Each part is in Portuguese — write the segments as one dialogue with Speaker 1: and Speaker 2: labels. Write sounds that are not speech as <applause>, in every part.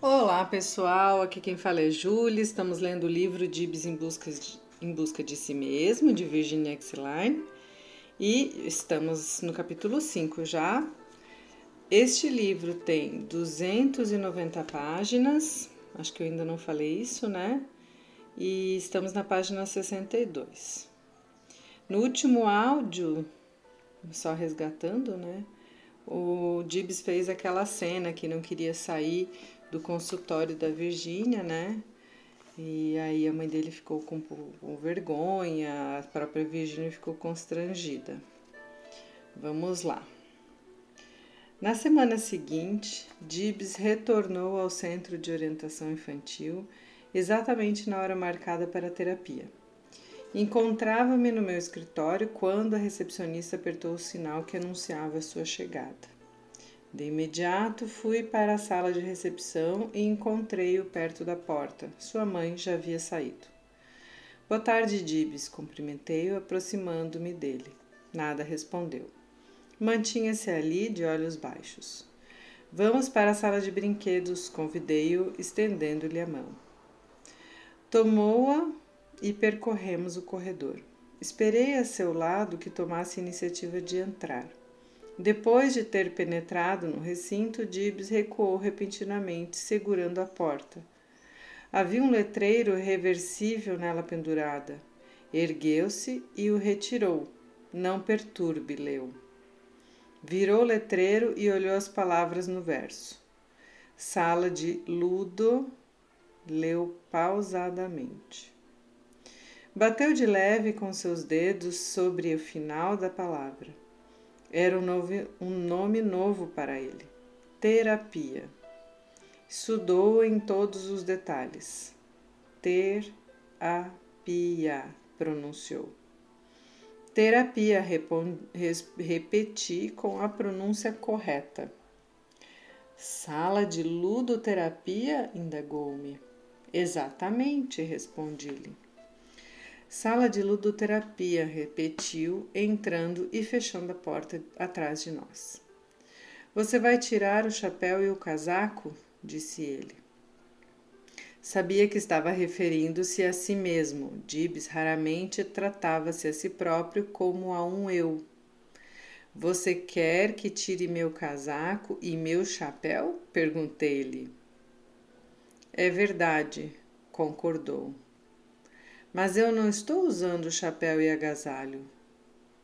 Speaker 1: Olá pessoal, aqui quem fala é Júlia. Estamos lendo o livro Dibs em Busca de, em Busca de Si Mesmo, de Virginia Exline, e estamos no capítulo 5 já. Este livro tem 290 páginas, acho que eu ainda não falei isso, né? E estamos na página 62. No último áudio, só resgatando, né? O Dibs fez aquela cena que não queria sair do consultório da Virgínia, né? E aí a mãe dele ficou com, com vergonha, a própria Virgínia ficou constrangida. Vamos lá. Na semana seguinte, Dibs retornou ao centro de orientação infantil exatamente na hora marcada para a terapia. Encontrava-me no meu escritório quando a recepcionista apertou o sinal que anunciava a sua chegada. De imediato fui para a sala de recepção e encontrei-o perto da porta. Sua mãe já havia saído. Boa tarde, Dibs, cumprimentei-o, aproximando-me dele. Nada respondeu. Mantinha-se ali de olhos baixos. Vamos para a sala de brinquedos, convidei-o, estendendo-lhe a mão. Tomou-a e percorremos o corredor. Esperei a seu lado que tomasse a iniciativa de entrar. Depois de ter penetrado no recinto, Dibs recuou repentinamente, segurando a porta. Havia um letreiro reversível nela pendurada. Ergueu-se e o retirou. Não perturbe, leu. Virou o letreiro e olhou as palavras no verso. Sala de Ludo, leu pausadamente. Bateu de leve com seus dedos sobre o final da palavra. Era um, novo, um nome novo para ele: terapia. Estudou em todos os detalhes. Ter-a-pia, pronunciou. Terapia, repeti com a pronúncia correta. Sala de ludoterapia? indagou-me. Exatamente, respondi-lhe. Sala de ludoterapia, repetiu, entrando e fechando a porta atrás de nós. Você vai tirar o chapéu e o casaco? disse ele. Sabia que estava referindo-se a si mesmo. Dibs raramente tratava-se a si próprio como a um eu. Você quer que tire meu casaco e meu chapéu? perguntei-lhe. É verdade, concordou. Mas eu não estou usando o chapéu e agasalho.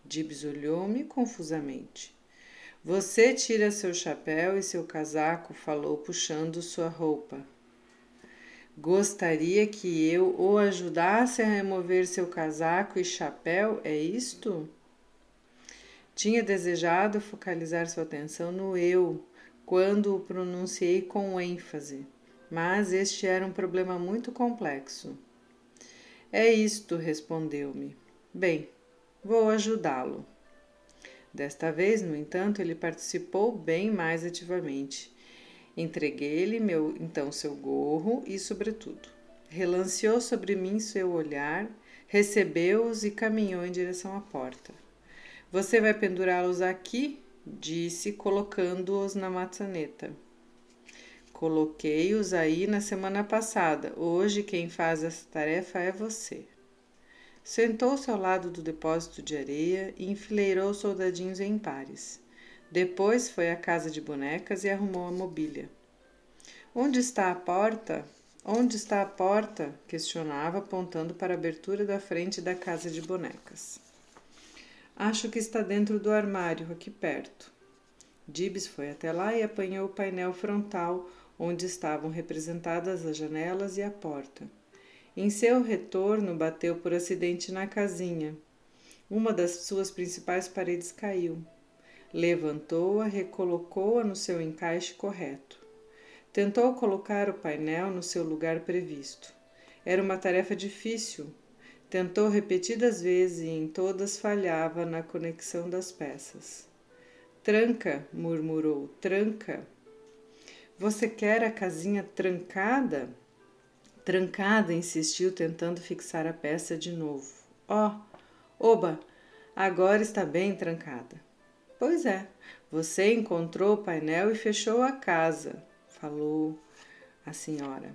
Speaker 1: Dibs olhou-me confusamente. Você tira seu chapéu e seu casaco, falou, puxando sua roupa. Gostaria que eu o ajudasse a remover seu casaco e chapéu, é isto? Tinha desejado focalizar sua atenção no eu quando o pronunciei com ênfase, mas este era um problema muito complexo. É isto, respondeu-me. Bem, vou ajudá-lo. Desta vez, no entanto, ele participou bem mais ativamente. Entreguei-lhe meu então seu gorro e sobretudo. Relanceou sobre mim seu olhar, recebeu-os e caminhou em direção à porta. Você vai pendurá-los aqui? disse, colocando-os na maçaneta. Coloquei-os aí na semana passada. Hoje quem faz essa tarefa é você. Sentou-se ao lado do depósito de areia e enfileirou os soldadinhos em pares. Depois foi à casa de bonecas e arrumou a mobília. Onde está a porta? Onde está a porta? questionava, apontando para a abertura da frente da casa de bonecas. Acho que está dentro do armário, aqui perto. Dibs foi até lá e apanhou o painel frontal onde estavam representadas as janelas e a porta. Em seu retorno, bateu por acidente na casinha. Uma das suas principais paredes caiu. Levantou-a, recolocou-a no seu encaixe correto. Tentou colocar o painel no seu lugar previsto. Era uma tarefa difícil. Tentou repetidas vezes e em todas falhava na conexão das peças. Tranca, murmurou, tranca. Você quer a casinha trancada? Trancada, insistiu, tentando fixar a peça de novo. Ó, oh, oba, agora está bem trancada. Pois é, você encontrou o painel e fechou a casa, falou, a senhora.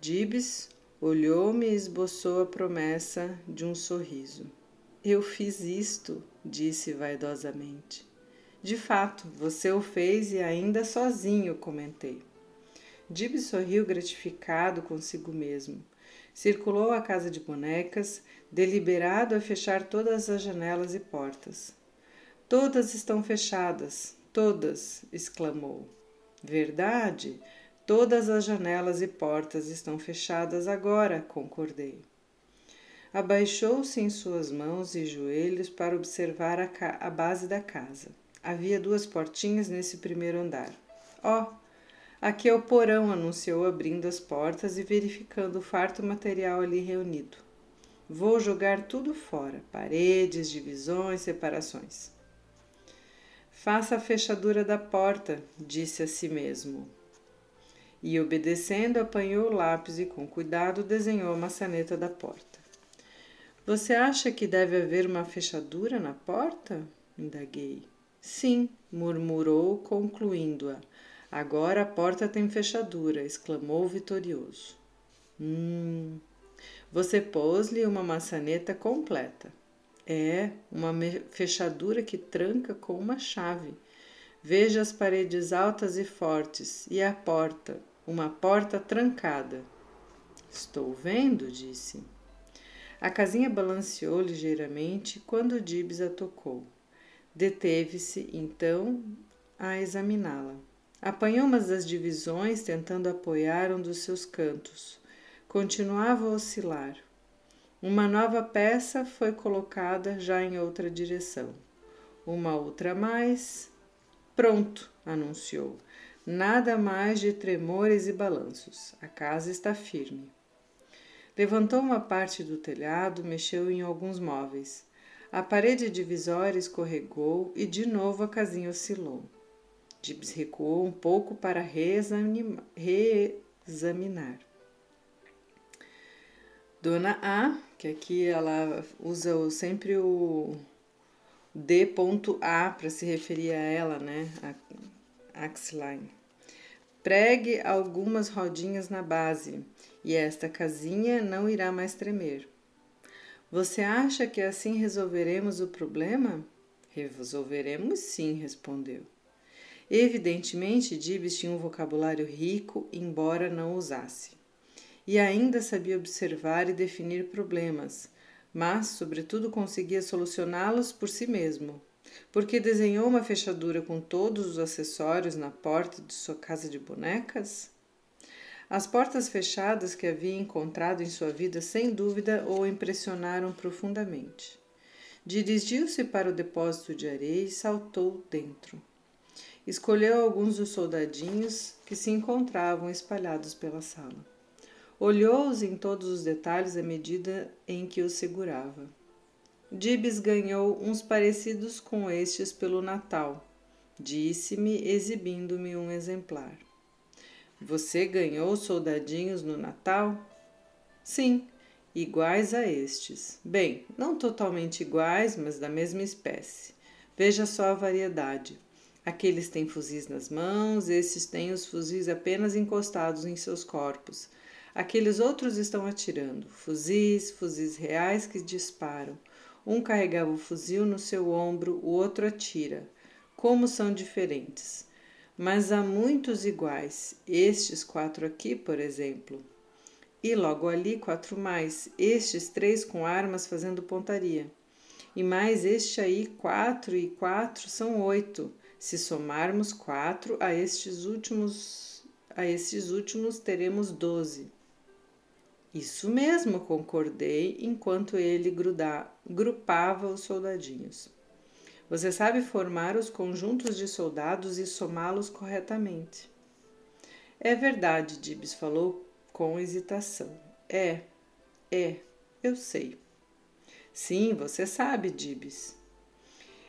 Speaker 1: Dibs olhou-me e esboçou a promessa de um sorriso. Eu fiz isto, disse vaidosamente. De fato, você o fez e ainda sozinho, comentei. Dib sorriu gratificado consigo mesmo. Circulou a casa de bonecas, deliberado a fechar todas as janelas e portas. Todas estão fechadas, todas! exclamou. Verdade? Todas as janelas e portas estão fechadas agora, concordei. Abaixou-se em suas mãos e joelhos para observar a, a, base da casa. Havia duas portinhas nesse primeiro andar. Ó, oh, aqui é o porão, anunciou abrindo as portas e verificando o farto material ali reunido. Vou jogar tudo fora: paredes, divisões, separações. Faça a fechadura da porta, disse a si mesmo e, obedecendo, apanhou o lápis e, com cuidado, desenhou a maçaneta da porta. Você acha que deve haver uma fechadura na porta? indaguei. Sim, murmurou, concluindo-a. Agora a porta tem fechadura, exclamou vitorioso. Hum. Você pôs-lhe uma maçaneta completa. É, uma fechadura que tranca com uma chave. Veja as paredes altas e fortes e a porta, uma porta trancada. Estou vendo, disse. A casinha balanceou ligeiramente quando Dibs a tocou. Deteve-se, então, a examiná-la. Apanhou uma das divisões, tentando apoiar um dos seus cantos. Continuava a oscilar. Uma nova peça foi colocada já em outra direção. Uma outra mais. Pronto, anunciou. Nada mais de tremores e balanços. A casa está firme. Levantou uma parte do telhado, mexeu em alguns móveis. A parede divisória escorregou e de novo a casinha oscilou. Gibbs recuou um pouco para reexaminar. Dona A, que aqui ela usa sempre o D.A para se referir a ela, né? A Axline. Pregue algumas rodinhas na base e esta casinha não irá mais tremer. Você acha que assim resolveremos o problema? Resolveremos sim, respondeu. Evidentemente, Dibs tinha um vocabulário rico, embora não usasse. E ainda sabia observar e definir problemas, mas, sobretudo, conseguia solucioná-los por si mesmo, porque desenhou uma fechadura com todos os acessórios na porta de sua casa de bonecas? As portas fechadas que havia encontrado em sua vida sem dúvida o impressionaram profundamente. Dirigiu-se para o depósito de areia e saltou dentro. Escolheu alguns dos soldadinhos que se encontravam espalhados pela sala. Olhou-os em todos os detalhes à medida em que os segurava. Dibs ganhou uns parecidos com estes pelo Natal, disse-me, exibindo-me um exemplar. Você ganhou soldadinhos no Natal? Sim, iguais a estes. Bem, não totalmente iguais, mas da mesma espécie. Veja só a variedade. Aqueles têm fuzis nas mãos, esses têm os fuzis apenas encostados em seus corpos. Aqueles outros estão atirando. Fuzis, fuzis reais que disparam. Um carregava o fuzil no seu ombro, o outro atira. Como são diferentes! Mas há muitos iguais. Estes quatro aqui, por exemplo. E logo ali quatro mais. Estes três com armas fazendo pontaria. E mais este aí, quatro e quatro são oito. Se somarmos quatro a estes últimos, a estes últimos teremos doze. Isso mesmo, concordei enquanto ele gruda, grupava os soldadinhos. Você sabe formar os conjuntos de soldados e somá-los corretamente. É verdade, Dibs falou com hesitação. É, é, eu sei. Sim, você sabe, Dibs.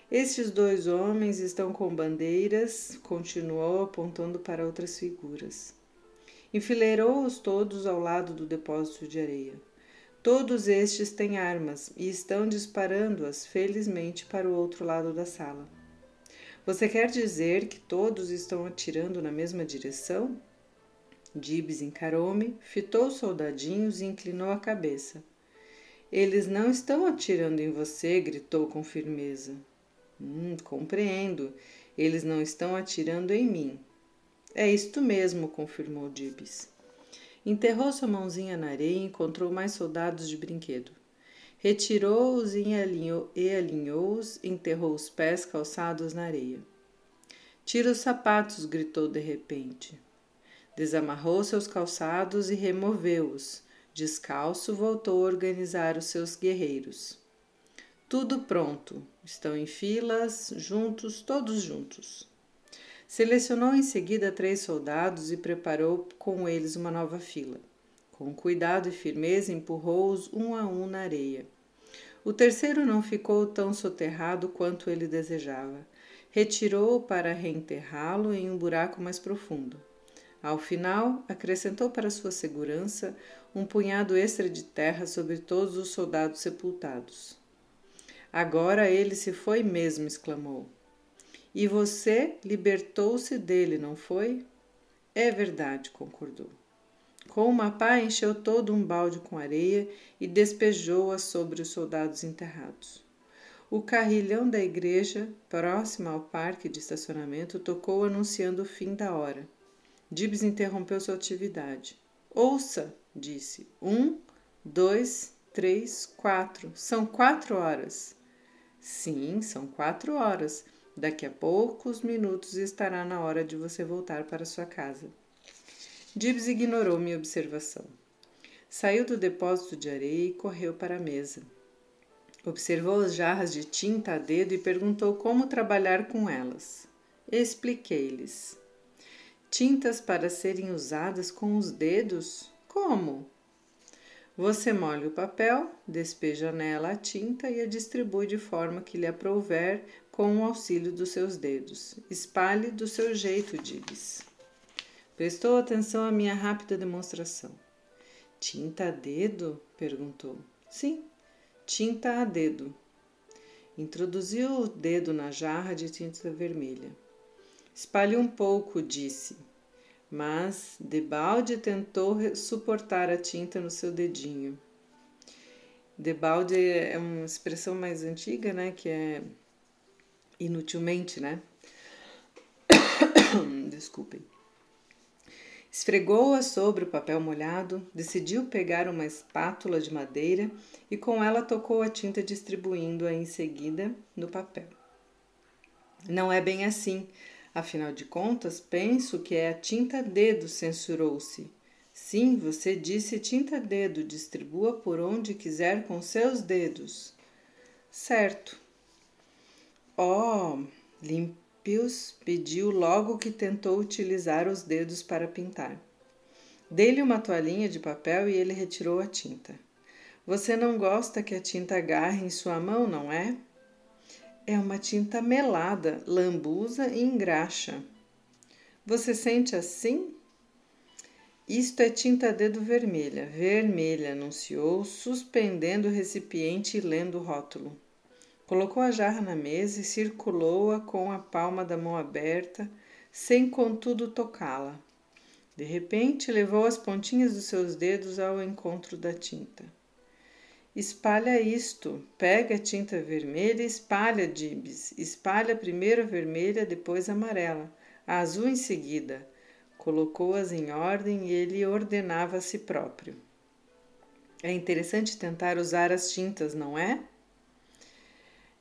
Speaker 1: Estes dois homens estão com bandeiras, continuou apontando para outras figuras. Enfileirou-os todos ao lado do depósito de areia. Todos estes têm armas e estão disparando-as felizmente para o outro lado da sala. Você quer dizer que todos estão atirando na mesma direção? Dibs encarou-me, fitou os soldadinhos e inclinou a cabeça. Eles não estão atirando em você, gritou com firmeza. Hum, compreendo. Eles não estão atirando em mim. É isto mesmo, confirmou Dibs. Enterrou sua mãozinha na areia e encontrou mais soldados de brinquedo. Retirou-os e alinhou-os, enterrou os pés calçados na areia. Tira os sapatos, gritou de repente. Desamarrou seus calçados e removeu-os. Descalço, voltou a organizar os seus guerreiros. Tudo pronto. Estão em filas, juntos, todos juntos. Selecionou em seguida três soldados e preparou com eles uma nova fila. Com cuidado e firmeza empurrou-os um a um na areia. O terceiro não ficou tão soterrado quanto ele desejava. Retirou-o para reenterrá-lo em um buraco mais profundo. Ao final, acrescentou para sua segurança um punhado extra de terra sobre todos os soldados sepultados. Agora ele se foi mesmo, exclamou. E você libertou-se dele, não foi? É verdade, concordou. Com uma pá, encheu todo um balde com areia e despejou-a sobre os soldados enterrados. O carrilhão da igreja, próximo ao parque de estacionamento, tocou anunciando o fim da hora. Dibs interrompeu sua atividade. Ouça, disse. Um, dois, três, quatro. São quatro horas. Sim, são quatro horas. Daqui a poucos minutos estará na hora de você voltar para sua casa. Dibs ignorou minha observação. Saiu do depósito de areia e correu para a mesa. Observou as jarras de tinta a dedo e perguntou como trabalhar com elas. Expliquei-lhes. Tintas para serem usadas com os dedos? Como? Você molha o papel, despeja nela a tinta e a distribui de forma que lhe aprouver com o auxílio dos seus dedos. Espalhe do seu jeito, Dibs. Prestou atenção à minha rápida demonstração. Tinta a dedo? perguntou. Sim, tinta a dedo. Introduziu o dedo na jarra de tinta vermelha. Espalhe um pouco, disse mas Debalde tentou suportar a tinta no seu dedinho. Debalde é uma expressão mais antiga, né, que é inutilmente, né? <coughs> Desculpem. Esfregou-a sobre o papel molhado, decidiu pegar uma espátula de madeira e com ela tocou a tinta, distribuindo-a em seguida no papel. Não é bem assim, Afinal de contas, penso que é a tinta dedo, censurou-se. Sim, você disse tinta dedo, distribua por onde quiser com seus dedos. Certo. Oh, Limpios pediu logo que tentou utilizar os dedos para pintar. Dei-lhe uma toalhinha de papel e ele retirou a tinta. Você não gosta que a tinta agarre em sua mão, não é? É uma tinta melada, lambuza e engraxa. Você sente assim? Isto é tinta dedo vermelha, vermelha, anunciou, suspendendo o recipiente e lendo o rótulo. Colocou a jarra na mesa e circulou-a com a palma da mão aberta, sem contudo tocá-la. De repente, levou as pontinhas dos seus dedos ao encontro da tinta. Espalha isto. Pega a tinta vermelha e espalha, Dibs. Espalha primeiro a vermelha, depois a amarela. A azul em seguida. Colocou-as em ordem e ele ordenava a si próprio. É interessante tentar usar as tintas, não é?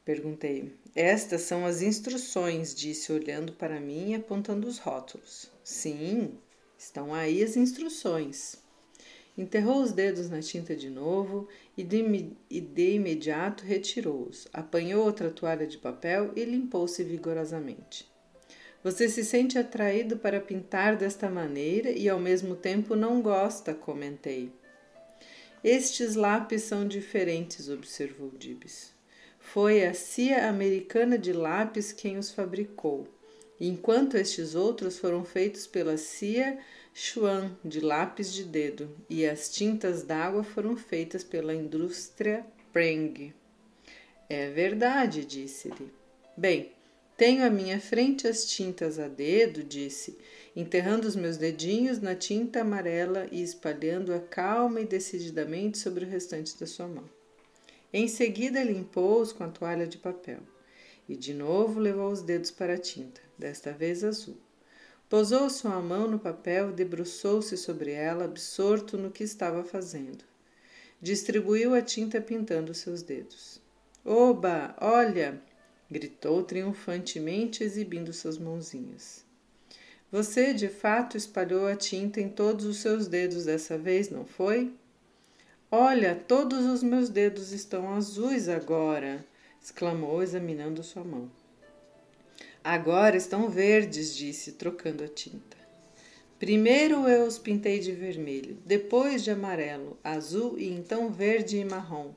Speaker 1: Perguntei. Estas são as instruções, disse, olhando para mim e apontando os rótulos. Sim, estão aí as instruções. Enterrou os dedos na tinta de novo e de, e de imediato retirou-os. Apanhou outra toalha de papel e limpou-se vigorosamente. Você se sente atraído para pintar desta maneira e ao mesmo tempo não gosta, comentei. Estes lápis são diferentes, observou Dibs. Foi a CIA americana de lápis quem os fabricou, enquanto estes outros foram feitos pela CIA Chuan de lápis de dedo e as tintas d'água foram feitas pela indústria Preng. É verdade, disse-lhe. Bem, Tenho à minha frente as tintas a dedo, disse, enterrando os meus dedinhos na tinta amarela e espalhando-a calma e decididamente sobre o restante da sua mão. Em seguida, limpou-os com a toalha de papel e de novo levou os dedos para a tinta, desta vez azul. Pousou sua mão no papel e debruçou-se sobre ela, absorto no que estava fazendo. Distribuiu a tinta pintando seus dedos. Oba, olha! gritou triunfantemente, exibindo suas mãozinhas. Você de fato espalhou a tinta em todos os seus dedos dessa vez, não foi? Olha, todos os meus dedos estão azuis agora, exclamou, examinando sua mão. Agora estão verdes, disse, trocando a tinta. Primeiro eu os pintei de vermelho, depois de amarelo, azul e então verde e marrom.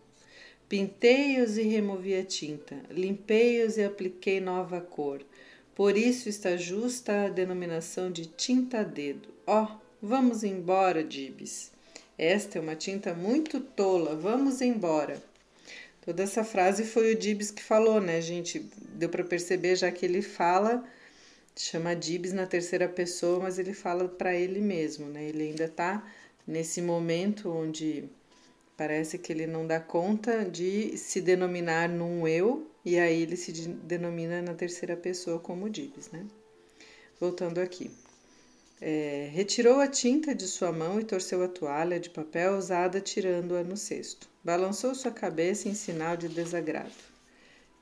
Speaker 1: Pintei-os e removi a tinta, limpei-os e apliquei nova cor. Por isso está justa a denominação de tinta a dedo. Ó, oh, vamos embora, Dibs. Esta é uma tinta muito tola, vamos embora. Toda essa frase foi o Dibs que falou, né, gente? Deu para perceber já que ele fala, chama Dibs na terceira pessoa, mas ele fala para ele mesmo, né? Ele ainda tá nesse momento onde parece que ele não dá conta de se denominar num eu e aí ele se denomina na terceira pessoa como Dibs, né? Voltando aqui. É, retirou a tinta de sua mão e torceu a toalha de papel usada, tirando-a no cesto. Balançou sua cabeça em sinal de desagrado.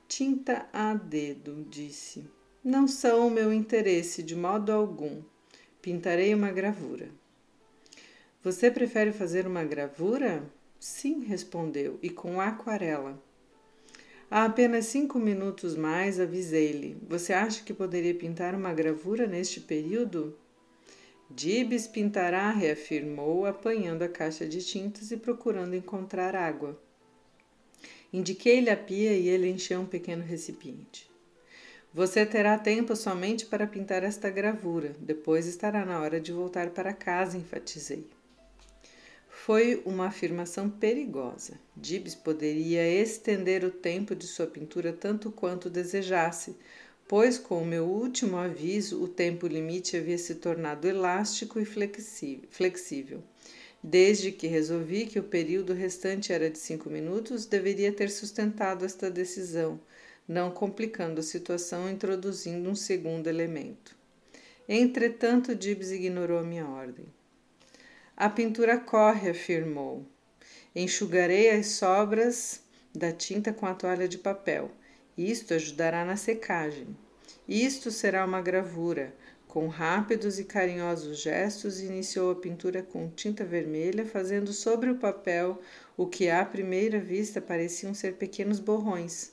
Speaker 1: Tinta a dedo, disse. Não são o meu interesse de modo algum. Pintarei uma gravura. Você prefere fazer uma gravura? Sim, respondeu, e com aquarela. Há apenas cinco minutos mais avisei-lhe. Você acha que poderia pintar uma gravura neste período? Dibs pintará, reafirmou, apanhando a caixa de tintas e procurando encontrar água. Indiquei-lhe a pia e ele encheu um pequeno recipiente. Você terá tempo somente para pintar esta gravura, depois estará na hora de voltar para casa, enfatizei. Foi uma afirmação perigosa. Dibs poderia estender o tempo de sua pintura tanto quanto desejasse, pois com o meu último aviso o tempo limite havia se tornado elástico e flexível. Desde que resolvi que o período restante era de cinco minutos, deveria ter sustentado esta decisão, não complicando a situação introduzindo um segundo elemento. Entretanto, Gibbs ignorou minha ordem. A pintura corre, afirmou. Enxugarei as sobras da tinta com a toalha de papel. Isto ajudará na secagem. Isto será uma gravura. Com rápidos e carinhosos gestos, iniciou a pintura com tinta vermelha, fazendo sobre o papel o que à primeira vista pareciam ser pequenos borrões,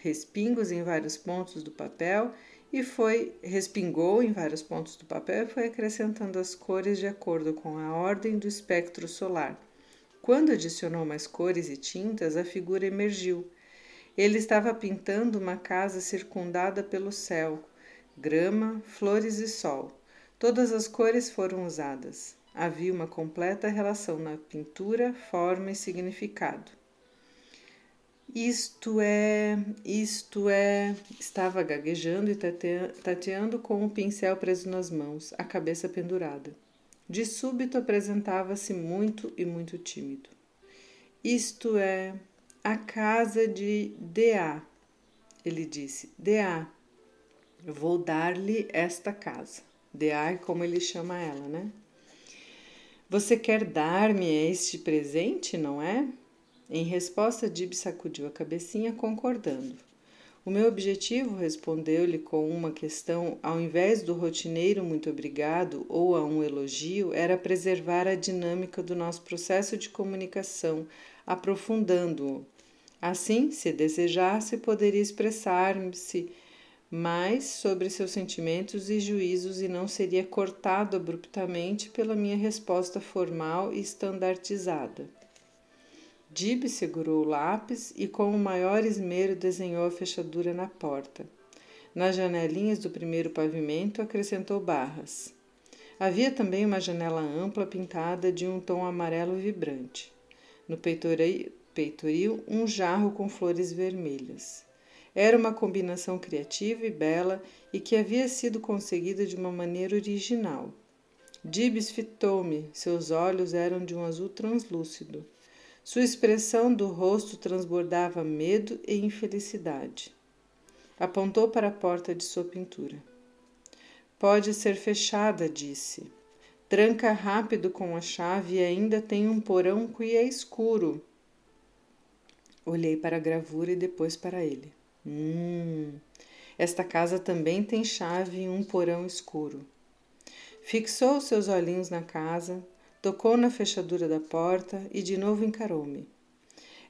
Speaker 1: respingos em vários pontos do papel e foi respingou em vários pontos do papel e foi acrescentando as cores de acordo com a ordem do espectro solar. Quando adicionou mais cores e tintas, a figura emergiu ele estava pintando uma casa circundada pelo céu, grama, flores e sol. Todas as cores foram usadas. Havia uma completa relação na pintura, forma e significado. Isto é, isto é. Estava gaguejando e tateando com o pincel preso nas mãos, a cabeça pendurada. De súbito apresentava-se muito e muito tímido. Isto é a casa de D.A. Ele disse: D.A., eu vou dar-lhe esta casa. D.A. é como ele chama ela, né? Você quer dar-me este presente, não é? Em resposta, Dib sacudiu a cabecinha, concordando. O meu objetivo, respondeu-lhe com uma questão, ao invés do rotineiro muito obrigado ou a um elogio, era preservar a dinâmica do nosso processo de comunicação, aprofundando-o. Assim, se desejasse, poderia expressar-se mais sobre seus sentimentos e juízos e não seria cortado abruptamente pela minha resposta formal e estandartizada. Dib segurou o lápis e, com o maior esmero, desenhou a fechadura na porta. Nas janelinhas do primeiro pavimento, acrescentou barras. Havia também uma janela ampla pintada de um tom amarelo vibrante. No peitoril, um jarro com flores vermelhas. Era uma combinação criativa e bela e que havia sido conseguida de uma maneira original. Dibs fitou-me, seus olhos eram de um azul translúcido. Sua expressão do rosto transbordava medo e infelicidade. Apontou para a porta de sua pintura. Pode ser fechada, disse. Tranca rápido com a chave e ainda tem um porão que é escuro. Olhei para a gravura e depois para ele. Hum, esta casa também tem chave e um porão escuro. Fixou seus olhinhos na casa, tocou na fechadura da porta e de novo encarou-me.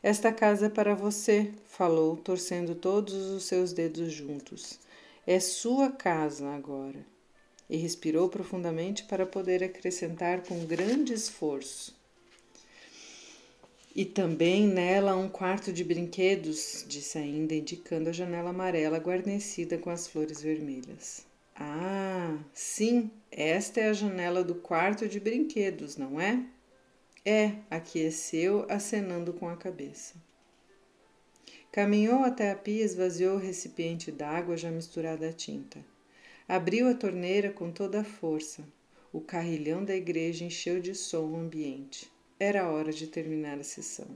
Speaker 1: Esta casa é para você, falou, torcendo todos os seus dedos juntos. É sua casa agora. E respirou profundamente para poder acrescentar com grande esforço. E também nela um quarto de brinquedos, disse ainda, indicando a janela amarela guarnecida com as flores vermelhas. Ah, sim, esta é a janela do quarto de brinquedos, não é? É, aqueceu, acenando com a cabeça. Caminhou até a pia e esvaziou o recipiente d'água já misturada à tinta. Abriu a torneira com toda a força. O carrilhão da igreja encheu de som o ambiente. Era hora de terminar a sessão.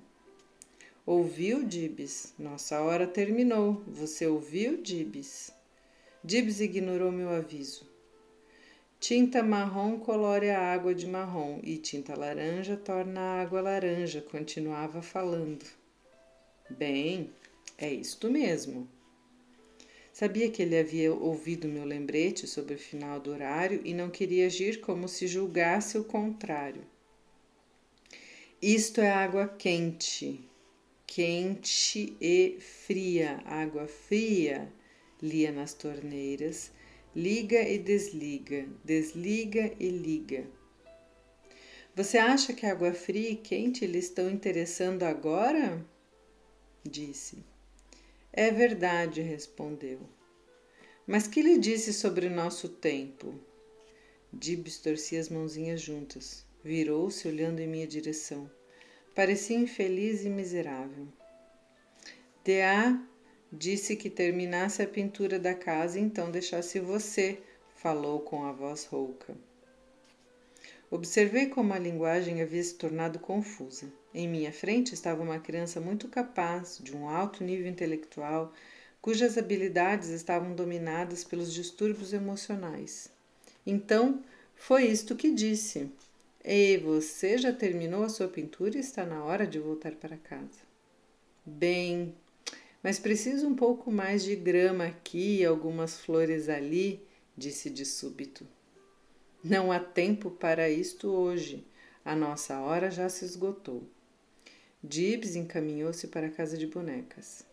Speaker 1: Ouviu, Dibs? Nossa hora terminou. Você ouviu, Dibs? Dibs ignorou meu aviso. Tinta marrom colore a água de marrom e tinta laranja torna a água laranja, continuava falando. Bem, é isto mesmo. Sabia que ele havia ouvido meu lembrete sobre o final do horário e não queria agir como se julgasse o contrário. Isto é água quente, quente e fria, água fria lia nas torneiras, liga e desliga, desliga e liga. Você acha que água fria e quente lhe estão interessando agora? Disse. É verdade, respondeu. Mas que lhe disse sobre nosso tempo? Dibs torcia as mãozinhas juntas. Virou-se olhando em minha direção. Parecia infeliz e miserável. De-a Disse que terminasse a pintura da casa e então deixasse você, falou com a voz rouca. Observei como a linguagem havia se tornado confusa. Em minha frente estava uma criança muito capaz, de um alto nível intelectual, cujas habilidades estavam dominadas pelos distúrbios emocionais. Então, foi isto que disse. E você já terminou a sua pintura e está na hora de voltar para casa. Bem, mas preciso um pouco mais de grama aqui e algumas flores ali, disse de súbito. Não há tempo para isto hoje. A nossa hora já se esgotou. Dibs encaminhou-se para a casa de bonecas.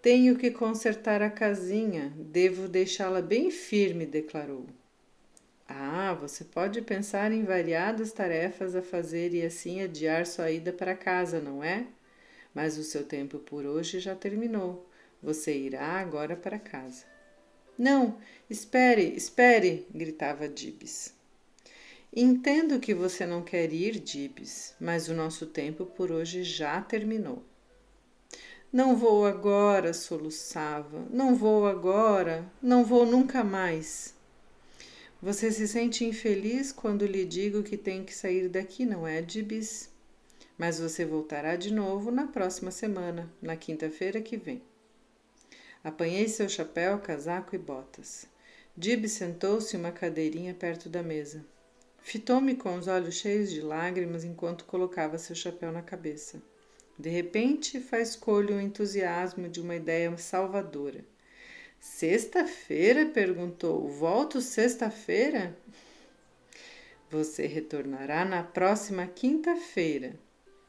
Speaker 1: Tenho que consertar a casinha, devo deixá-la bem firme, declarou. Ah, você pode pensar em variadas tarefas a fazer e assim adiar sua ida para casa, não é? mas o seu tempo por hoje já terminou. Você irá agora para casa. Não, espere, espere! gritava Dibs. Entendo que você não quer ir, Dibs, mas o nosso tempo por hoje já terminou. Não vou agora, soluçava. Não vou agora, não vou nunca mais. Você se sente infeliz quando lhe digo que tem que sair daqui, não é, Dibs? mas você voltará de novo na próxima semana, na quinta-feira que vem. Apanhei seu chapéu, casaco e botas. Dib sentou-se em uma cadeirinha perto da mesa. Fitou-me com os olhos cheios de lágrimas enquanto colocava seu chapéu na cabeça. De repente, faz colho o entusiasmo de uma ideia salvadora. Sexta-feira? perguntou. Volto sexta-feira? Você retornará na próxima quinta-feira.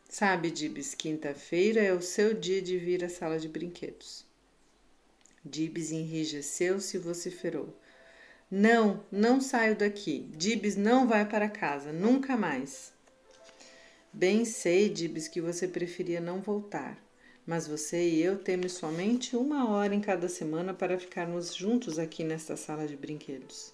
Speaker 1: Sabe, Dibs, quinta-feira é o seu dia de vir à sala de brinquedos. Dibs enrijeceu-se e vociferou. Não, não saio daqui. Dibs não vai para casa, nunca mais. Bem sei, Dibs, que você preferia não voltar, mas você e eu temos somente uma hora em cada semana para ficarmos juntos aqui nesta sala de brinquedos.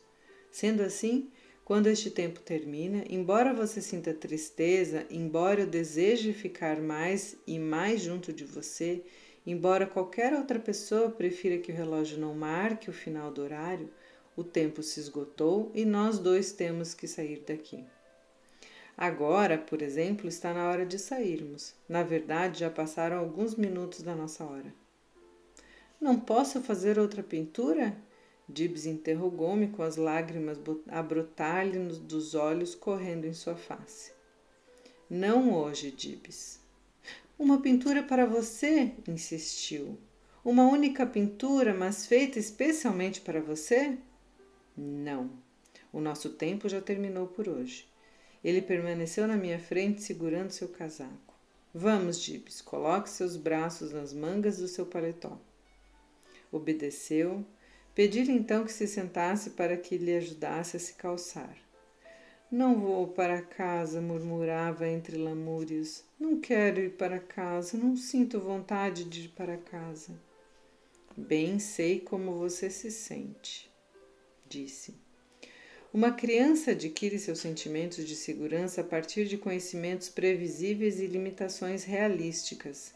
Speaker 1: Sendo assim, quando este tempo termina, embora você sinta tristeza, embora eu deseje ficar mais e mais junto de você, Embora qualquer outra pessoa prefira que o relógio não marque o final do horário, o tempo se esgotou e nós dois temos que sair daqui. Agora, por exemplo, está na hora de sairmos. Na verdade, já passaram alguns minutos da nossa hora. Não posso fazer outra pintura? Dibs interrogou-me com as lágrimas a brotar-lhe dos olhos correndo em sua face. Não hoje, Dibs. Uma pintura para você? insistiu. Uma única pintura, mas feita especialmente para você? Não. O nosso tempo já terminou por hoje. Ele permaneceu na minha frente segurando seu casaco. Vamos, Dibs, coloque seus braços nas mangas do seu paletó. Obedeceu. Pedi-lhe então que se sentasse para que lhe ajudasse a se calçar. Não vou para casa, murmurava entre lamúrios. Não quero ir para casa, não sinto vontade de ir para casa. Bem sei como você se sente, disse. Uma criança adquire seus sentimentos de segurança a partir de conhecimentos previsíveis e limitações realísticas.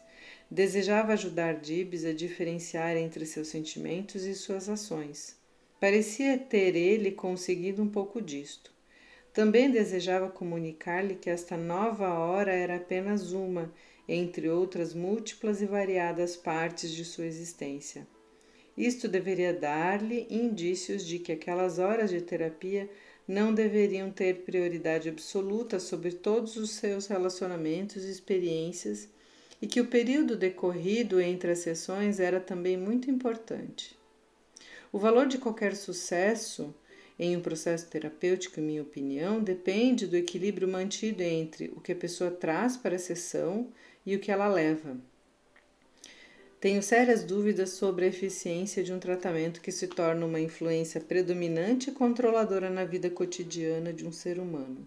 Speaker 1: Desejava ajudar Dibs a diferenciar entre seus sentimentos e suas ações. Parecia ter ele conseguido um pouco disto. Também desejava comunicar-lhe que esta nova hora era apenas uma, entre outras múltiplas e variadas partes de sua existência. Isto deveria dar-lhe indícios de que aquelas horas de terapia não deveriam ter prioridade absoluta sobre todos os seus relacionamentos e experiências e que o período decorrido entre as sessões era também muito importante. O valor de qualquer sucesso em um processo terapêutico, em minha opinião, depende do equilíbrio mantido entre o que a pessoa traz para a sessão e o que ela leva. Tenho sérias dúvidas sobre a eficiência de um tratamento que se torna uma influência predominante e controladora na vida cotidiana de um ser humano.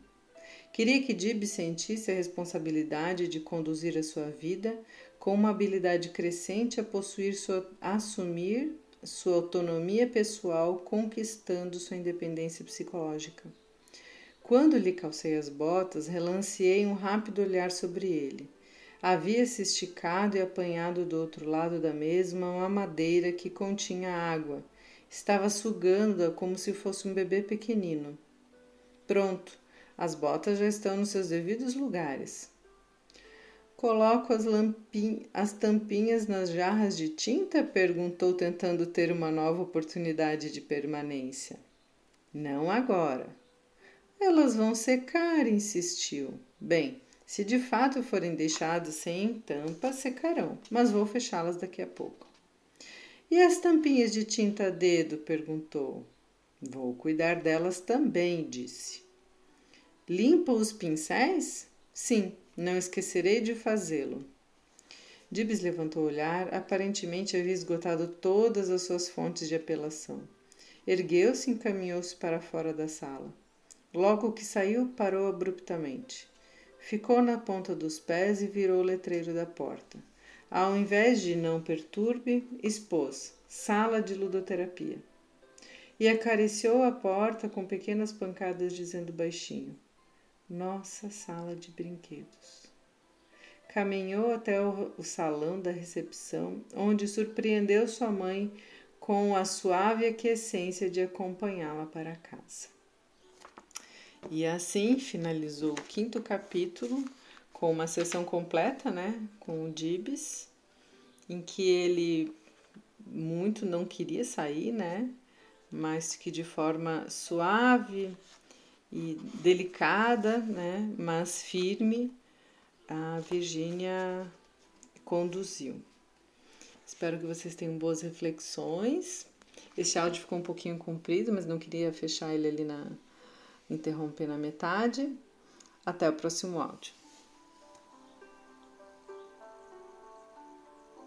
Speaker 1: Queria que Dib sentisse a responsabilidade de conduzir a sua vida com uma habilidade crescente a possuir sua, assumir sua autonomia pessoal, conquistando sua independência psicológica. Quando lhe calcei as botas, relanceei um rápido olhar sobre ele. Havia-se esticado e apanhado do outro lado da mesa uma madeira que continha água. Estava sugando-a como se fosse um bebê pequenino. Pronto, as botas já estão nos seus devidos lugares. Coloco as, as tampinhas nas jarras de tinta? perguntou, tentando ter uma nova oportunidade de permanência. Não agora. Elas vão secar, insistiu. Bem, se de fato forem deixadas sem tampa, secarão, mas vou fechá-las daqui a pouco. E as tampinhas de tinta a dedo? perguntou. Vou cuidar delas também, disse. Limpa os pincéis? Sim, não esquecerei de fazê-lo. Dibs levantou o olhar, aparentemente havia esgotado todas as suas fontes de apelação. Ergueu-se e encaminhou-se para fora da sala. Logo que saiu, parou abruptamente. Ficou na ponta dos pés e virou o letreiro da porta. Ao invés de não perturbe, expôs sala de ludoterapia. E acariciou a porta com pequenas pancadas, dizendo baixinho: nossa sala de brinquedos. Caminhou até o, salão da recepção, onde surpreendeu sua mãe com a suave aquiescência de acompanhá-la para casa. E assim finalizou o quinto capítulo com uma sessão completa, né, com o Dibs, em que ele muito não queria sair, né, mas que de forma suave e delicada, né, mas firme, a Virgínia conduziu. Espero que vocês tenham boas reflexões. Este áudio ficou um pouquinho comprido, mas não queria fechar ele ali na interromper na metade. Até o próximo áudio.